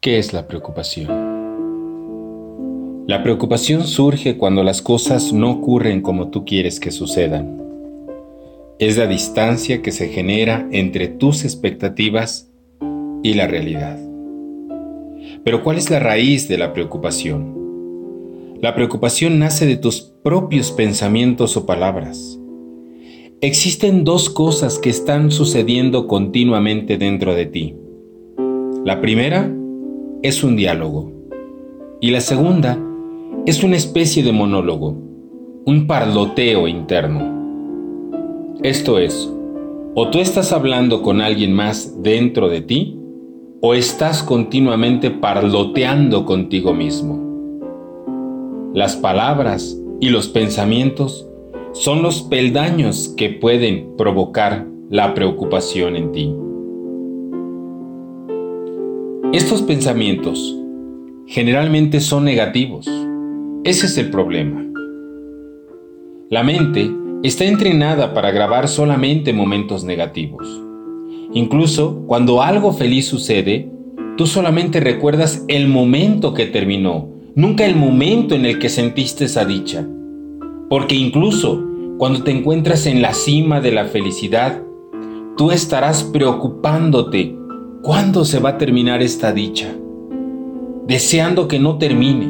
¿Qué es la preocupación? La preocupación surge cuando las cosas no ocurren como tú quieres que sucedan. Es la distancia que se genera entre tus expectativas y la realidad. Pero ¿cuál es la raíz de la preocupación? La preocupación nace de tus propios pensamientos o palabras. Existen dos cosas que están sucediendo continuamente dentro de ti. La primera es un diálogo. Y la segunda es una especie de monólogo, un parloteo interno. Esto es, o tú estás hablando con alguien más dentro de ti, o estás continuamente parloteando contigo mismo. Las palabras y los pensamientos son los peldaños que pueden provocar la preocupación en ti. Estos pensamientos generalmente son negativos. Ese es el problema. La mente está entrenada para grabar solamente momentos negativos. Incluso cuando algo feliz sucede, tú solamente recuerdas el momento que terminó, nunca el momento en el que sentiste esa dicha. Porque incluso cuando te encuentras en la cima de la felicidad, tú estarás preocupándote ¿Cuándo se va a terminar esta dicha? Deseando que no termine.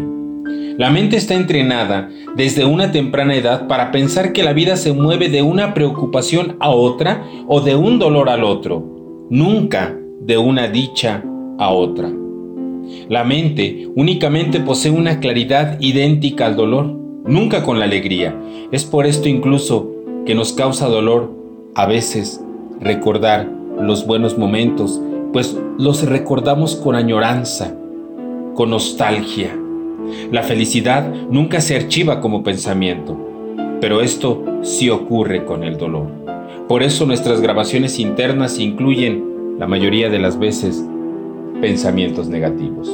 La mente está entrenada desde una temprana edad para pensar que la vida se mueve de una preocupación a otra o de un dolor al otro, nunca de una dicha a otra. La mente únicamente posee una claridad idéntica al dolor, nunca con la alegría. Es por esto incluso que nos causa dolor a veces recordar los buenos momentos pues los recordamos con añoranza, con nostalgia. La felicidad nunca se archiva como pensamiento, pero esto sí ocurre con el dolor. Por eso nuestras grabaciones internas incluyen, la mayoría de las veces, pensamientos negativos.